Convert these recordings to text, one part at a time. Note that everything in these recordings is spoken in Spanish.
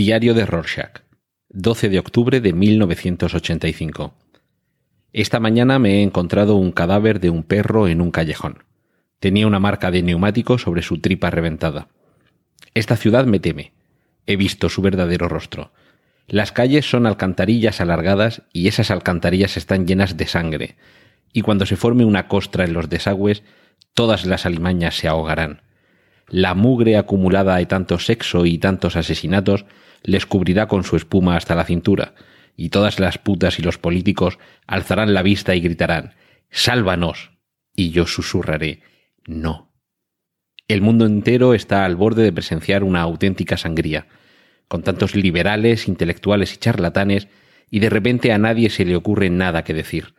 Diario de Rorschach, 12 de octubre de 1985. Esta mañana me he encontrado un cadáver de un perro en un callejón. Tenía una marca de neumático sobre su tripa reventada. Esta ciudad me teme. He visto su verdadero rostro. Las calles son alcantarillas alargadas y esas alcantarillas están llenas de sangre. Y cuando se forme una costra en los desagües, todas las alimañas se ahogarán. La mugre acumulada de tanto sexo y tantos asesinatos les cubrirá con su espuma hasta la cintura, y todas las putas y los políticos alzarán la vista y gritarán Sálvanos. Y yo susurraré No. El mundo entero está al borde de presenciar una auténtica sangría, con tantos liberales, intelectuales y charlatanes, y de repente a nadie se le ocurre nada que decir.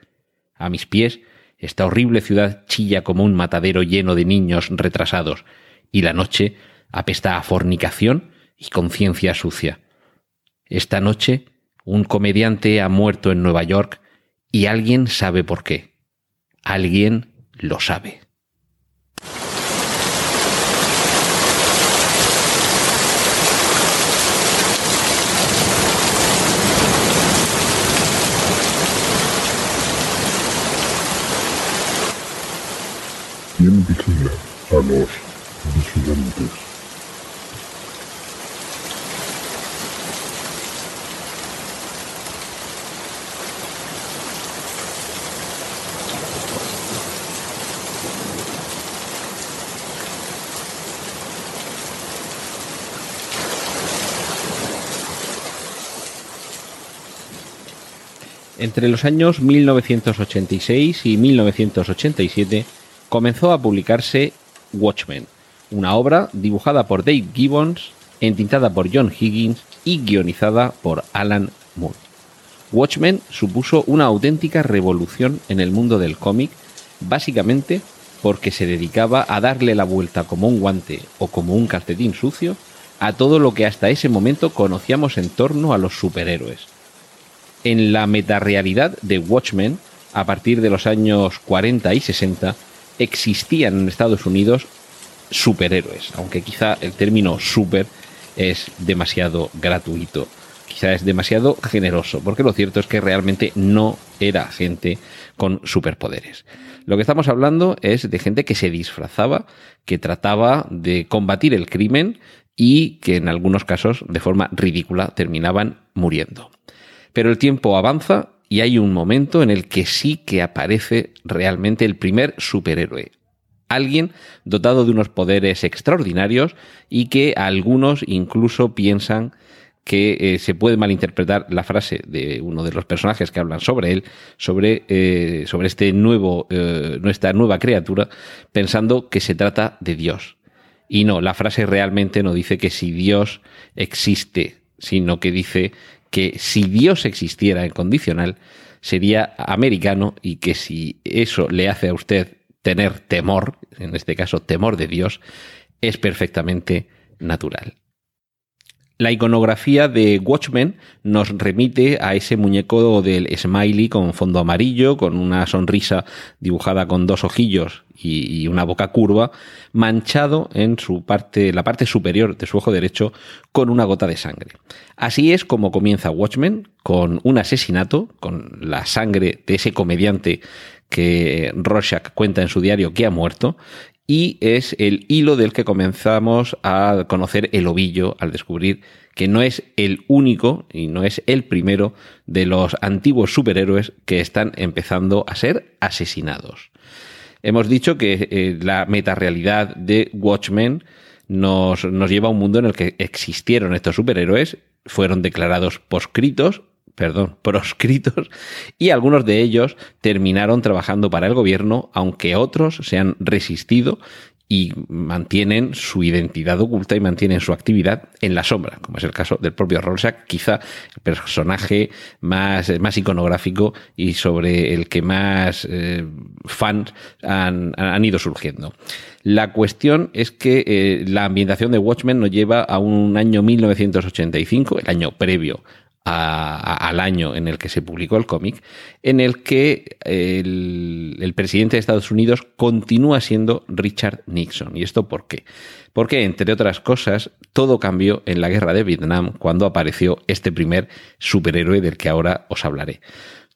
A mis pies, esta horrible ciudad chilla como un matadero lleno de niños retrasados, y la noche apesta a fornicación y conciencia sucia. Esta noche un comediante ha muerto en Nueva York y alguien sabe por qué. Alguien lo sabe. ¿Quién vigila a los vigilantes? Entre los años 1986 y 1987 comenzó a publicarse Watchmen, una obra dibujada por Dave Gibbons, entintada por John Higgins y guionizada por Alan Moore. Watchmen supuso una auténtica revolución en el mundo del cómic, básicamente porque se dedicaba a darle la vuelta como un guante o como un calcetín sucio a todo lo que hasta ese momento conocíamos en torno a los superhéroes en la metarealidad de Watchmen, a partir de los años 40 y 60, existían en Estados Unidos superhéroes, aunque quizá el término super es demasiado gratuito, quizá es demasiado generoso, porque lo cierto es que realmente no era gente con superpoderes. Lo que estamos hablando es de gente que se disfrazaba, que trataba de combatir el crimen y que en algunos casos de forma ridícula terminaban muriendo. Pero el tiempo avanza y hay un momento en el que sí que aparece realmente el primer superhéroe. Alguien dotado de unos poderes extraordinarios y que algunos incluso piensan que eh, se puede malinterpretar la frase de uno de los personajes que hablan sobre él, sobre, eh, sobre este nuevo, eh, nuestra nueva criatura, pensando que se trata de Dios. Y no, la frase realmente no dice que si Dios existe, sino que dice que si Dios existiera en condicional, sería americano y que si eso le hace a usted tener temor, en este caso temor de Dios, es perfectamente natural. La iconografía de Watchmen nos remite a ese muñeco del smiley con fondo amarillo, con una sonrisa dibujada con dos ojillos y, una boca curva, manchado en su parte, la parte superior de su ojo derecho con una gota de sangre. Así es como comienza Watchmen, con un asesinato, con la sangre de ese comediante que Rorschach cuenta en su diario que ha muerto, y es el hilo del que comenzamos a conocer el ovillo al descubrir que no es el único y no es el primero de los antiguos superhéroes que están empezando a ser asesinados. Hemos dicho que eh, la metarealidad de Watchmen nos, nos lleva a un mundo en el que existieron estos superhéroes, fueron declarados poscritos, perdón, proscritos, y algunos de ellos terminaron trabajando para el gobierno, aunque otros se han resistido y mantienen su identidad oculta y mantienen su actividad en la sombra, como es el caso del propio Rorschach, quizá el personaje más, más iconográfico y sobre el que más eh, fans han, han, ido surgiendo. La cuestión es que eh, la ambientación de Watchmen nos lleva a un año 1985, el año previo al año en el que se publicó el cómic, en el que el, presidente de Estados Unidos continúa siendo Richard Nixon. ¿Y esto por qué? Porque, entre otras cosas, todo cambió en la guerra de Vietnam cuando apareció este primer superhéroe del que ahora os hablaré.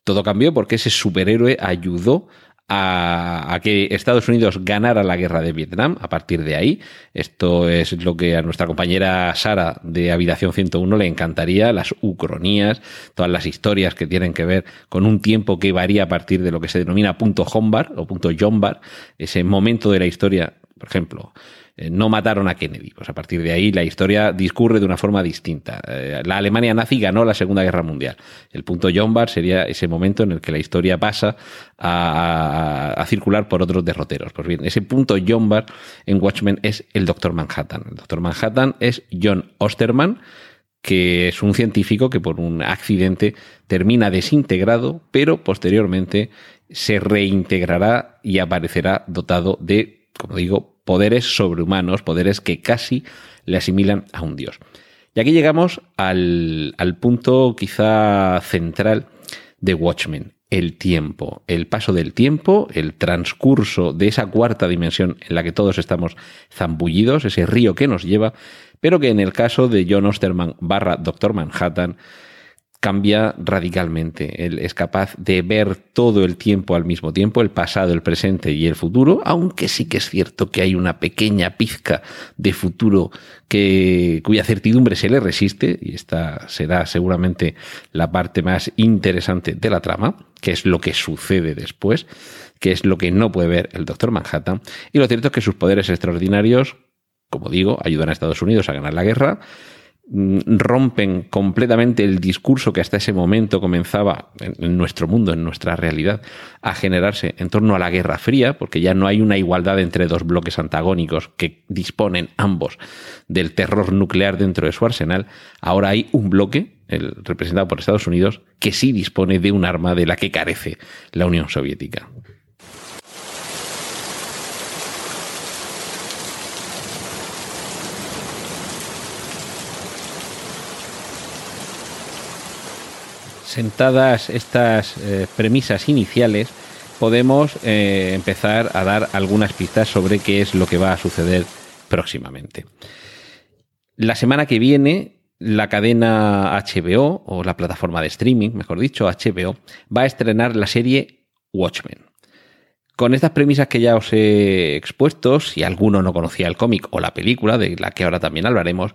Todo cambió porque ese superhéroe ayudó a, que Estados Unidos ganara la guerra de Vietnam a partir de ahí. Esto es lo que a nuestra compañera Sara de Habitación 101 le encantaría, las ucronías, todas las historias que tienen que ver con un tiempo que varía a partir de lo que se denomina punto Hombar o punto Jombar, ese momento de la historia, por ejemplo, eh, no mataron a Kennedy. Pues a partir de ahí la historia discurre de una forma distinta. Eh, la Alemania nazi ganó la Segunda Guerra Mundial. El punto John Bar sería ese momento en el que la historia pasa a, circular por otros derroteros. Pues bien, ese punto John Bar en Watchmen es el Doctor Manhattan. El Doctor Manhattan es John Osterman, que es un científico que por un accidente termina desintegrado, pero posteriormente se reintegrará y aparecerá dotado de, como digo, poderes sobrehumanos, poderes que casi le asimilan a un dios. Y aquí llegamos al, punto quizá central de Watchmen, el tiempo, el paso del tiempo, el transcurso de esa cuarta dimensión en la que todos estamos zambullidos, ese río que nos lleva, pero que en el caso de John Osterman barra Doctor Manhattan cambia radicalmente. Él es capaz de ver todo el tiempo al mismo tiempo, el pasado, el presente y el futuro, aunque sí que es cierto que hay una pequeña pizca de futuro que, cuya certidumbre se le resiste, y esta será seguramente la parte más interesante de la trama, que es lo que sucede después, que es lo que no puede ver el Doctor Manhattan. Y lo cierto es que sus poderes extraordinarios, como digo, ayudan a Estados Unidos a ganar la guerra, rompen completamente el discurso que hasta ese momento comenzaba en, nuestro mundo, en nuestra realidad, a generarse en torno a la Guerra Fría, porque ya no hay una igualdad entre dos bloques antagónicos que disponen ambos del terror nuclear dentro de su arsenal. Ahora hay un bloque, el representado por Estados Unidos, que sí dispone de un arma de la que carece la Unión Soviética. Sentadas estas eh, premisas iniciales, podemos eh, empezar a dar algunas pistas sobre qué es lo que va a suceder próximamente. La semana que viene, la cadena HBO, o la plataforma de streaming, mejor dicho, HBO, va a estrenar la serie Watchmen. Con estas premisas que ya os he expuesto, si alguno no conocía el cómic o la película, de la que ahora también hablaremos,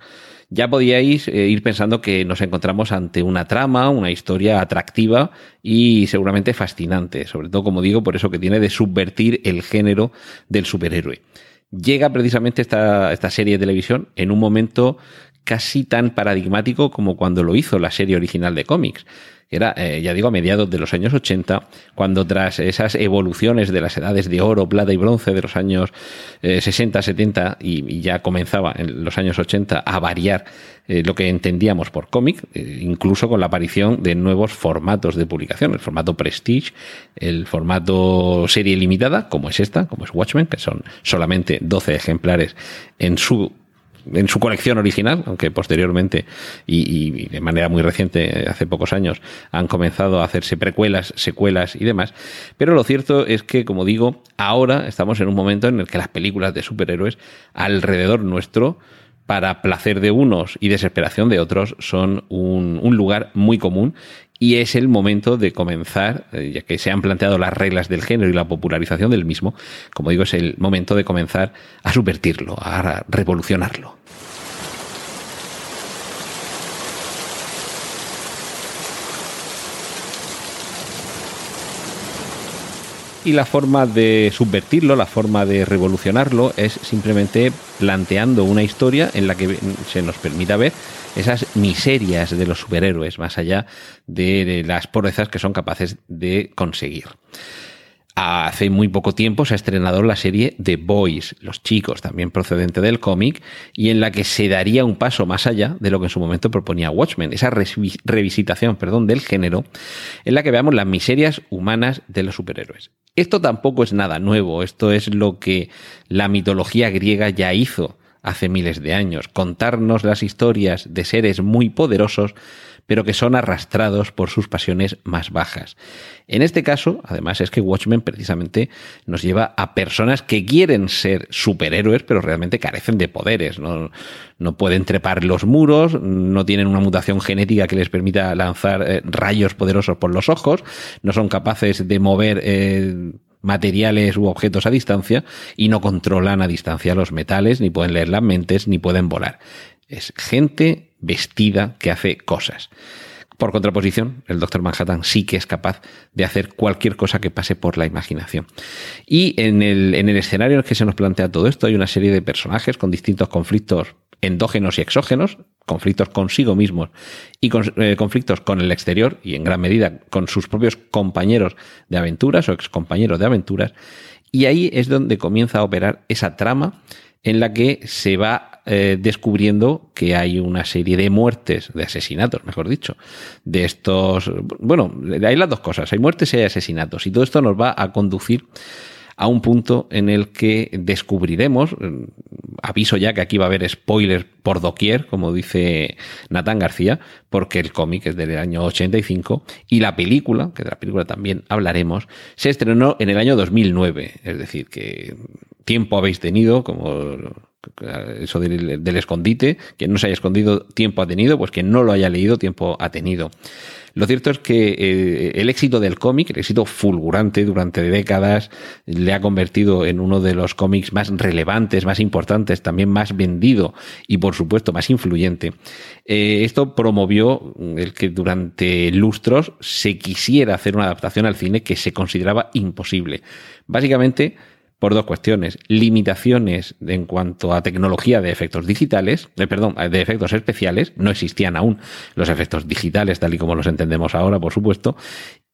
ya podíais eh, ir pensando que nos encontramos ante una trama, una historia atractiva y seguramente fascinante, sobre todo, como digo, por eso que tiene de subvertir el género del superhéroe. Llega precisamente esta, esta serie de televisión en un momento casi tan paradigmático como cuando lo hizo la serie original de cómics era, eh, ya digo, a mediados de los años 80, cuando tras esas evoluciones de las edades de oro, plata y bronce de los años 60, eh, 70 y, ya comenzaba en los años 80 a variar eh, lo que entendíamos por cómic, incluso con la aparición de nuevos formatos de publicación, el formato Prestige, el formato serie limitada, como es esta, como es Watchmen, que son solamente 12 ejemplares en su en su colección original, aunque posteriormente y, de manera muy reciente, hace pocos años, han comenzado a hacerse precuelas, secuelas y demás. Pero lo cierto es que, como digo, ahora estamos en un momento en el que las películas de superhéroes alrededor nuestro, para placer de unos y desesperación de otros, son un, un lugar muy común y es el momento de comenzar, eh, ya que se han planteado las reglas del género y la popularización del mismo, como digo, es el momento de comenzar a subvertirlo, a revolucionarlo. Y la forma de subvertirlo, la forma de revolucionarlo es simplemente planteando una historia en la que se nos permita ver esas miserias de los superhéroes, más allá de las proezas que son capaces de conseguir. Hace muy poco tiempo se ha estrenado la serie The Boys, Los Chicos, también procedente del cómic, y en la que se daría un paso más allá de lo que en su momento proponía Watchmen, esa revisitación perdón, del género, en la que veamos las miserias humanas de los superhéroes. Esto tampoco es nada nuevo, esto es lo que la mitología griega ya hizo hace miles de años, contarnos las historias de seres muy poderosos pero que son arrastrados por sus pasiones más bajas. En este caso, además, es que Watchmen precisamente nos lleva a personas que quieren ser superhéroes, pero realmente carecen de poderes. No, no pueden trepar los muros, no tienen una mutación genética que les permita lanzar eh, rayos poderosos por los ojos, no son capaces de mover eh, materiales u objetos a distancia y no controlan a distancia los metales, ni pueden leer las mentes, ni pueden volar. Es gente vestida que hace cosas. Por contraposición, el Doctor Manhattan sí que es capaz de hacer cualquier cosa que pase por la imaginación. Y en el, en el escenario en el que se nos plantea todo esto hay una serie de personajes con distintos conflictos endógenos y exógenos, conflictos consigo mismos y eh, conflictos con el exterior y en gran medida con sus propios compañeros de aventuras o excompañeros de aventuras. Y ahí es donde comienza a operar esa trama en la que se va eh, descubriendo que hay una serie de muertes, de asesinatos, mejor dicho, de estos, bueno, hay las dos cosas, hay muertes y hay asesinatos, y todo esto nos va a conducir a un punto en el que descubriremos, mm, aviso ya que aquí va a haber spoilers por doquier, como dice Natán García, porque el cómic es del año 85 y la película, que de la película también hablaremos, se estrenó en el año 2009, es decir, que tiempo habéis tenido, como eso del, escondite, quien no se haya escondido tiempo ha tenido, pues quien no lo haya leído tiempo ha tenido. Lo cierto es que eh, el éxito del cómic, el éxito fulgurante durante décadas, le ha convertido en uno de los cómics más relevantes, más importantes, también más vendido y por supuesto más influyente. Eh, esto promovió el que durante lustros se quisiera hacer una adaptación al cine que se consideraba imposible. Básicamente, por dos cuestiones. Limitaciones en cuanto a tecnología de efectos digitales, eh, perdón, de efectos especiales. No existían aún los efectos digitales tal y como los entendemos ahora, por supuesto.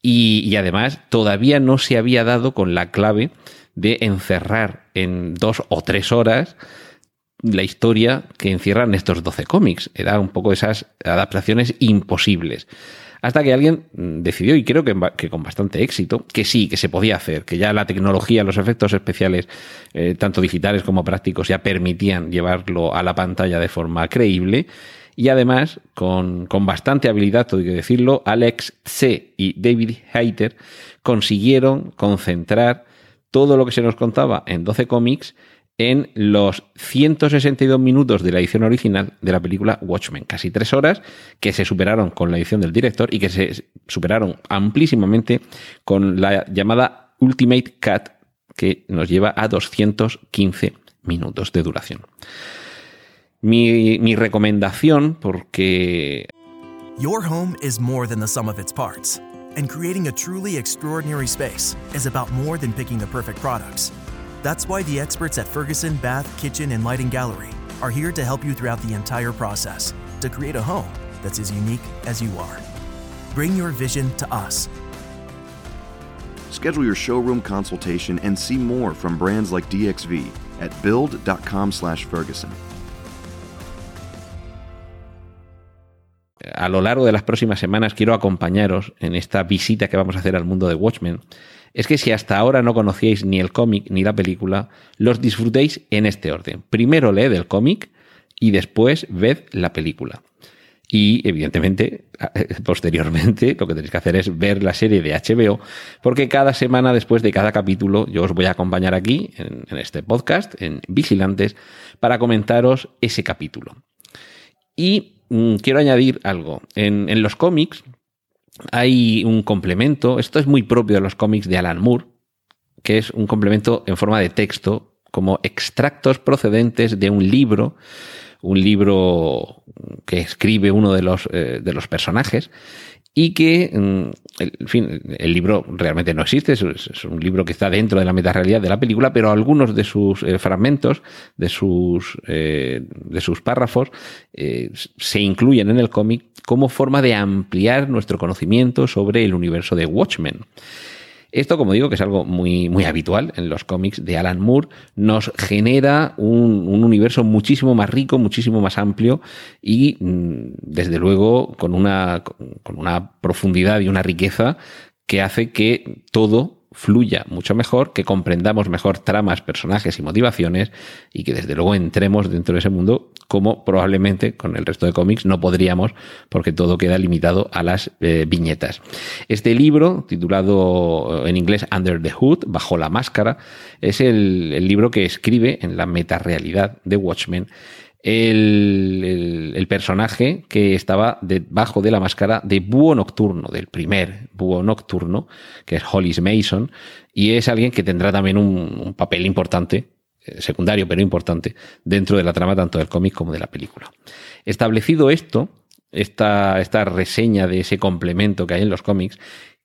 Y, y además todavía no se había dado con la clave de encerrar en dos o tres horas la historia que encierran estos 12 cómics. Era un poco esas adaptaciones imposibles. Hasta que alguien mm, decidió, y creo que, con bastante éxito, que sí, que se podía hacer, que ya la tecnología, los efectos especiales, eh, tanto digitales como prácticos, ya permitían llevarlo a la pantalla de forma creíble. Y además, con, con bastante habilidad, hay que decirlo, Alex C. y David Hayter consiguieron concentrar todo lo que se nos contaba en 12 cómics en los 162 minutos de la edición original de la película Watchmen, casi tres horas que se superaron con la edición del director y que se superaron amplísimamente con la llamada Ultimate Cut que nos lleva a 215 minutos de duración. Mi, recomendación, porque... Your home is more than the sum of its parts, and creating a truly extraordinary space is about more than picking the perfect products. That's why the experts at Ferguson Bath, Kitchen, and Lighting Gallery are here to help you throughout the entire process to create a home that's as unique as you are. Bring your vision to us. Schedule your showroom consultation and see more from brands like DXV at build.com/ferguson. A lo largo de las próximas semanas quiero acompañaros en esta visita que vamos a hacer al mundo de Watchmen es que si hasta ahora no conocíais ni el cómic ni la película, los disfrutéis en este orden. Primero leed el cómic y después ved la película. Y evidentemente, posteriormente, lo que tenéis que hacer es ver la serie de HBO, porque cada semana después de cada capítulo yo os voy a acompañar aquí, en, este podcast, en Vigilantes, para comentaros ese capítulo. Y mm, quiero añadir algo. en los cómics, hay un complemento, esto es muy propio de los cómics de Alan Moore, que es un complemento en forma de texto, como extractos procedentes de un libro, un libro que escribe uno de los, eh, de los personajes, y que, mm, en fin, el libro realmente no existe, es, un libro que está dentro de la metarealidad de la película, pero algunos de sus eh, fragmentos, de sus, eh, párrafos, eh, se incluyen en el cómic como forma de ampliar nuestro conocimiento sobre el universo de Watchmen. Esto, como digo, que es algo muy, muy habitual en los cómics de Alan Moore, nos genera un, un universo muchísimo más rico, muchísimo más amplio y, mm, desde luego, con una, con una profundidad y una riqueza que hace que todo fluya mucho mejor, que comprendamos mejor tramas, personajes y motivaciones y que desde luego entremos dentro de ese mundo como probablemente con el resto de cómics no podríamos porque todo queda limitado a las eh, viñetas. Este libro, titulado en inglés Under the Hood, bajo la máscara, es el, el libro que escribe en la metarealidad de Watchmen el, personaje que estaba debajo de la máscara de Búho Nocturno, del primer Búho Nocturno, que es Hollis Mason, y es alguien que tendrá también un, papel importante, eh, secundario pero importante, dentro de la trama tanto del cómic como de la película. Establecido esto, esta, esta reseña de ese complemento que hay en los cómics,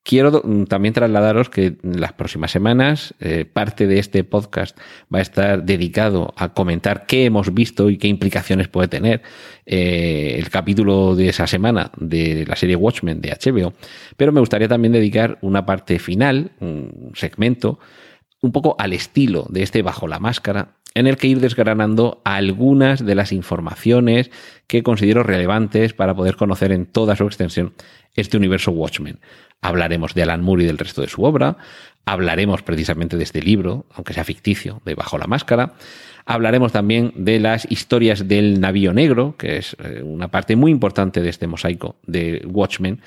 Quiero mm, también trasladaros que en las próximas semanas eh, parte de este podcast va a estar dedicado a comentar qué hemos visto y qué implicaciones puede tener eh, el capítulo de esa semana de la serie Watchmen de HBO. Pero me gustaría también dedicar una parte final, un segmento, un poco al estilo de este Bajo la Máscara, en el que ir desgranando algunas de las informaciones que considero relevantes para poder conocer en toda su extensión este universo Watchmen. Hablaremos de Alan Moore y del resto de su obra, hablaremos precisamente de este libro, aunque sea ficticio, de Bajo la Máscara, hablaremos también de las historias del navío negro, que es eh, una parte muy importante de este mosaico de Watchmen,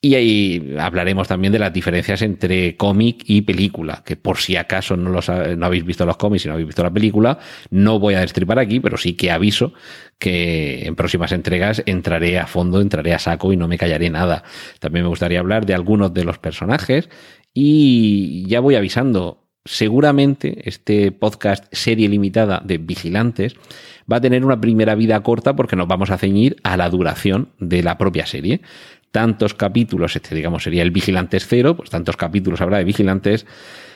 y ahí hablaremos también de las diferencias entre cómic y película, que por si acaso no, los, no habéis visto los cómics y no habéis visto la película, no voy a destripar aquí, pero sí que aviso que en próximas entregas entraré a fondo, entraré a saco y no me callaré nada. También me gustaría hablar de algunos de los personajes y ya voy avisando, seguramente este podcast serie limitada de vigilantes va a tener una primera vida corta porque nos vamos a ceñir a la duración de la propia serie tantos capítulos, este digamos sería el Vigilantes cero, pues tantos capítulos habrá de Vigilantes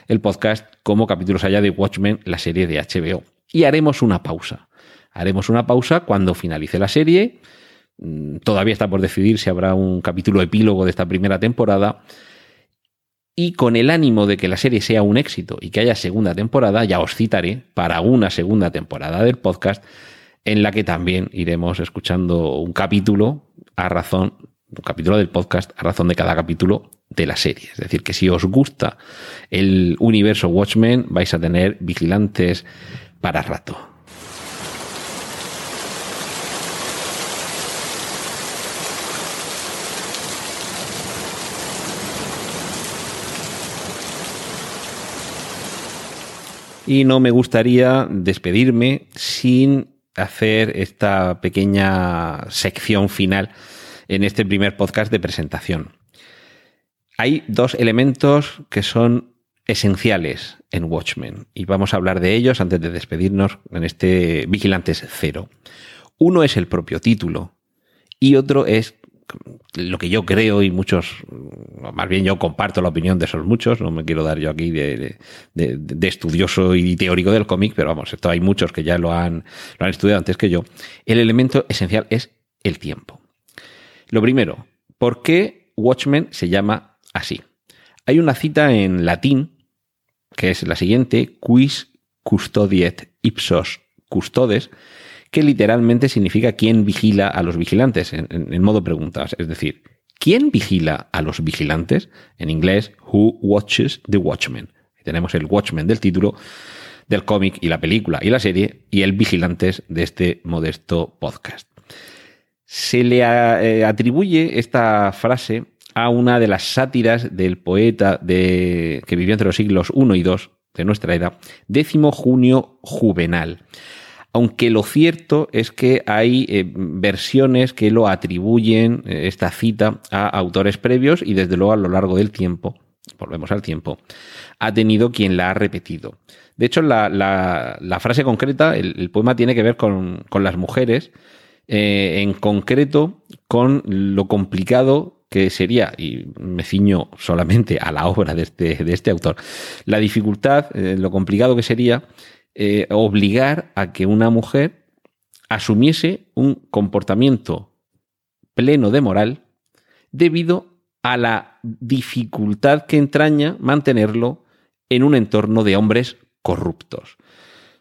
el podcast como capítulos haya de Watchmen, la serie de HBO. Y haremos una pausa. Haremos una pausa cuando finalice la serie. Mm, todavía está por decidir si habrá un capítulo epílogo de esta primera temporada. Y con el ánimo de que la serie sea un éxito y que haya segunda temporada, ya os citaré para una segunda temporada del podcast en la que también iremos escuchando un capítulo a razón capítulo del podcast a razón de cada capítulo de la serie. Es decir, que si os gusta el universo Watchmen, vais a tener vigilantes para rato. Y no me gustaría despedirme sin hacer esta pequeña sección final en este primer podcast de presentación. Hay dos elementos que son esenciales en Watchmen y vamos a hablar de ellos antes de despedirnos en este Vigilantes Cero. Uno es el propio título y otro es lo que yo creo y muchos, más bien yo comparto la opinión de esos muchos, no me quiero dar yo aquí de, estudioso y teórico del cómic, pero vamos, esto hay muchos que ya lo han, lo han estudiado antes que yo. El elemento esencial es el tiempo. Lo primero, ¿por qué Watchmen se llama así? Hay una cita en latín que es la siguiente, quis custodiet ipsos custodes, que literalmente significa quién vigila a los vigilantes, en, modo preguntas. Es decir, ¿quién vigila a los vigilantes? En inglés, who watches the watchmen. Tenemos el watchman del título del cómic y la película y la serie y el vigilantes de este modesto podcast se le eh, atribuye esta frase a una de las sátiras del poeta de, que vivió entre los siglos I y II de nuestra era, décimo junio juvenal. Aunque lo cierto es que hay eh, versiones que lo atribuyen, eh, esta cita, a autores previos y desde luego a lo largo del tiempo, volvemos al tiempo, ha tenido quien la ha repetido. De hecho, la, frase concreta, el, poema tiene que ver con, con las mujeres, eh, en concreto con lo complicado que sería, y me ciño solamente a la obra de este, de este autor, la dificultad, eh, lo complicado que sería eh, obligar a que una mujer asumiese un comportamiento pleno de moral debido a la dificultad que entraña mantenerlo en un entorno de hombres corruptos.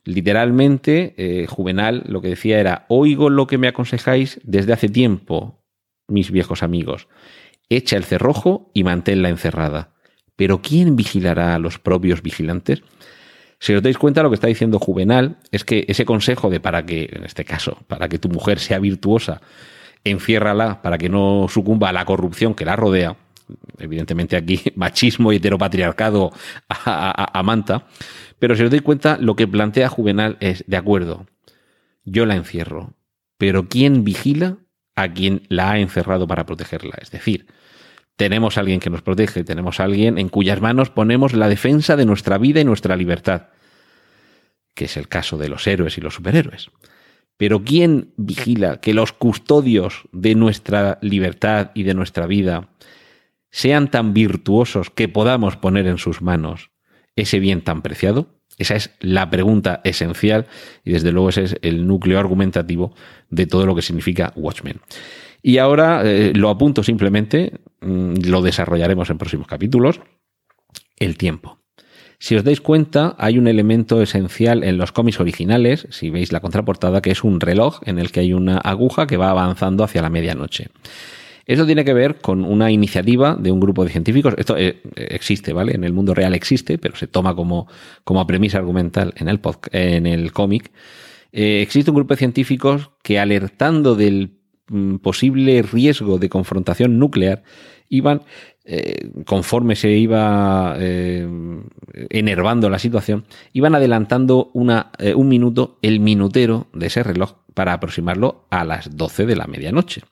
Literalmente, eh, Juvenal lo que decía era, oigo lo que me aconsejáis desde hace tiempo, mis viejos amigos. Echa el cerrojo y manténla encerrada. Pero ¿quién vigilará a los propios vigilantes? Si os dais cuenta, lo que está diciendo Juvenal es que ese consejo de para que, en este caso, para que tu mujer sea virtuosa, enciérrala para que no sucumba a la corrupción que la rodea, evidentemente aquí machismo y heteropatriarcado a, a, manta, pero si os dais cuenta, lo que plantea Juvenal es, de acuerdo, yo la encierro, pero ¿quién vigila a quien la ha encerrado para protegerla? Es decir, tenemos a alguien que nos protege, tenemos a alguien en cuyas manos ponemos la defensa de nuestra vida y nuestra libertad, que es el caso de los héroes y los superhéroes. Pero ¿quién vigila que los custodios de nuestra libertad y de nuestra vida sean tan virtuosos que podamos poner en sus manos ese bien tan preciado? Esa es la pregunta esencial y desde luego ese es el núcleo argumentativo de todo lo que significa Watchmen. Y ahora eh, lo apunto simplemente, mm, lo desarrollaremos en próximos capítulos, el tiempo. Si os dais cuenta, hay un elemento esencial en los cómics originales, si veis la contraportada, que es un reloj en el que hay una aguja que va avanzando hacia la medianoche. Eso tiene que ver con una iniciativa de un grupo de científicos. Esto eh, existe, ¿vale? En el mundo real existe, pero se toma como, como premisa argumental en el, en el cómic. Eh, existe un grupo de científicos que alertando del mm, posible riesgo de confrontación nuclear iban, eh, conforme se iba enervando la situación, iban adelantando una, un minuto el minutero de ese reloj para aproximarlo a las 12 de la medianoche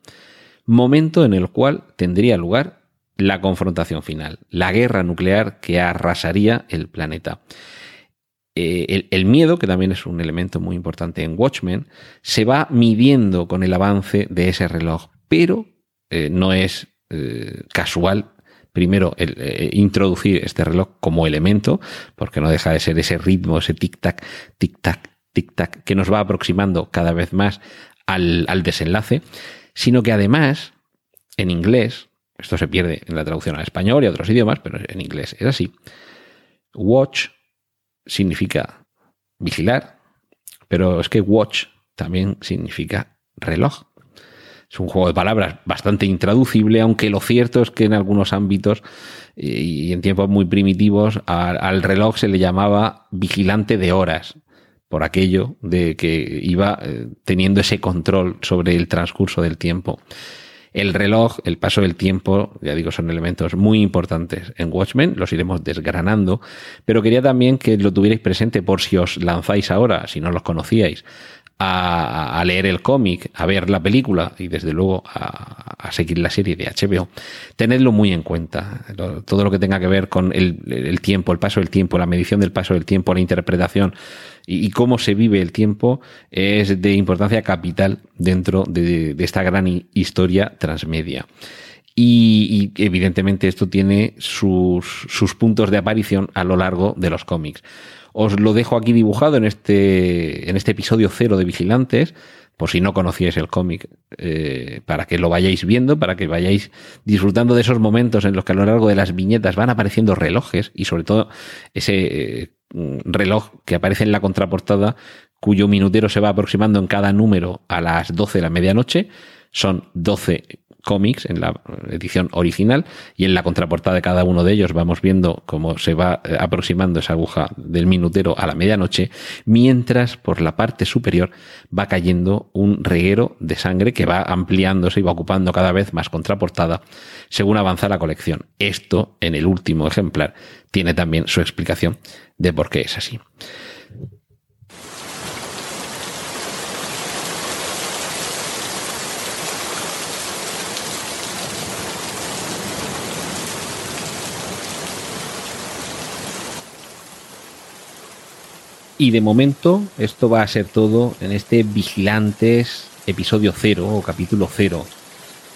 momento en el cual tendría lugar la confrontación final, la guerra nuclear que arrasaría el planeta. Eh, el, miedo, que también es un elemento muy importante en Watchmen, se va midiendo con el avance de ese reloj, pero eh, no es eh, casual primero introducir este reloj como elemento, porque no deja de ser ese ritmo, ese tic-tac, tic-tac, tic-tac, que nos va aproximando cada vez más al, al desenlace sino que además, en inglés, esto se pierde en la traducción al español y a otros idiomas, pero en inglés es así, watch significa vigilar, pero es que watch también significa reloj. Es un juego de palabras bastante intraducible, aunque lo cierto es que en algunos ámbitos y en tiempos muy primitivos al reloj se le llamaba vigilante de horas por aquello de que iba eh, teniendo ese control sobre el transcurso del tiempo. El reloj, el paso del tiempo, ya digo, son elementos muy importantes en Watchmen, los iremos desgranando, pero quería también que lo tuvierais presente por si os lanzáis ahora, si no los conocíais, a, leer el cómic, a ver la película y desde luego a, seguir la serie de HBO, tenedlo muy en cuenta. Todo lo que tenga que ver con el, tiempo, el paso del tiempo, la medición del paso del tiempo, la interpretación y, cómo se vive el tiempo es de importancia capital dentro de, esta gran historia transmedia. Y, evidentemente esto tiene sus, sus puntos de aparición a lo largo de los cómics. Os lo dejo aquí dibujado en este, en este episodio cero de Vigilantes, por si no conocíais el cómic, eh, para que lo vayáis viendo, para que vayáis disfrutando de esos momentos en los que a lo largo de las viñetas van apareciendo relojes y sobre todo ese eh, reloj que aparece en la contraportada cuyo minutero se va aproximando en cada número a las 12 de la medianoche. Son 12 cómics en la edición original y en la contraportada de cada uno de ellos vamos viendo cómo se va eh, aproximando esa aguja del minutero a la medianoche, mientras por la parte superior va cayendo un reguero de sangre que va ampliándose y va ocupando cada vez más contraportada según avanza la colección. Esto en el último ejemplar tiene también su explicación de por qué es así. Y de momento esto va a ser todo en este Vigilantes episodio 0 o capítulo 0.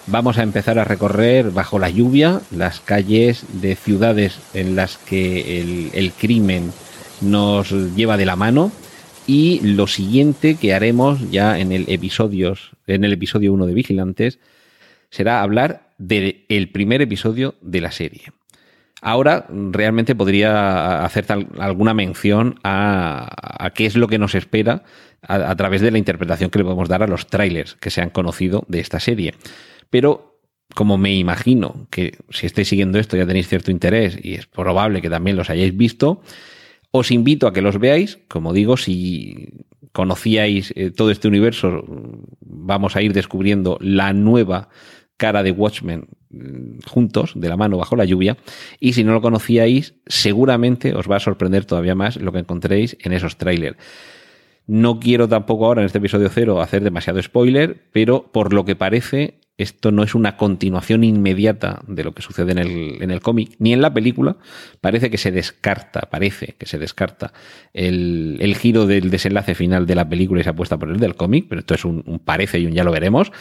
Vamos a empezar a recorrer bajo la lluvia las calles de ciudades en las que el, crimen nos lleva de la mano y lo siguiente que haremos ya en el episodios en el episodio 1 de Vigilantes será hablar del primer episodio de la serie. Ahora realmente podría hacer alguna mención a, qué es lo que nos espera a, a, través de la interpretación que le podemos dar a los trailers que se han conocido de esta serie. Pero como me imagino que si estáis siguiendo esto ya tenéis cierto interés y es probable que también los hayáis visto, os invito a que los veáis. Como digo, si conocíais eh, todo este universo, vamos a ir descubriendo la nueva cara de Watchmen mm, juntos, de la mano bajo la lluvia. Y si no lo conocíais, seguramente os va a sorprender todavía más lo que encontréis en esos trailers. No quiero tampoco ahora en este episodio cero hacer demasiado spoiler, pero por lo que parece esto no es una continuación inmediata de lo que sucede en el, en el cómic, ni en la película. Parece que se descarta, parece que se descarta el, el, giro del desenlace final de la película y se apuesta por el del cómic, pero esto es un, un parece y un ya lo veremos.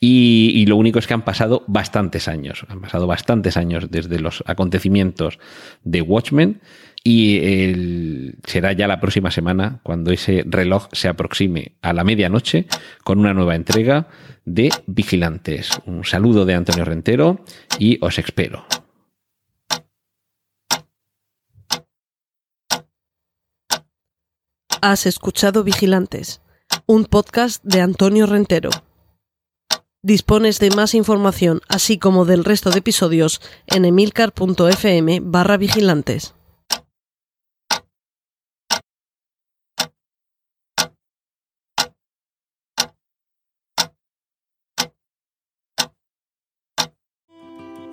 Y, y, lo único es que han pasado bastantes años, han pasado bastantes años desde los acontecimientos de Watchmen y será ya la próxima semana cuando ese reloj se aproxime a la medianoche con una nueva entrega de Vigilantes. Un saludo de Antonio Rentero y os espero. Has escuchado Vigilantes, un podcast de Antonio Rentero. Dispones de más información, así como del resto de episodios, en emilcar.fm barra vigilantes.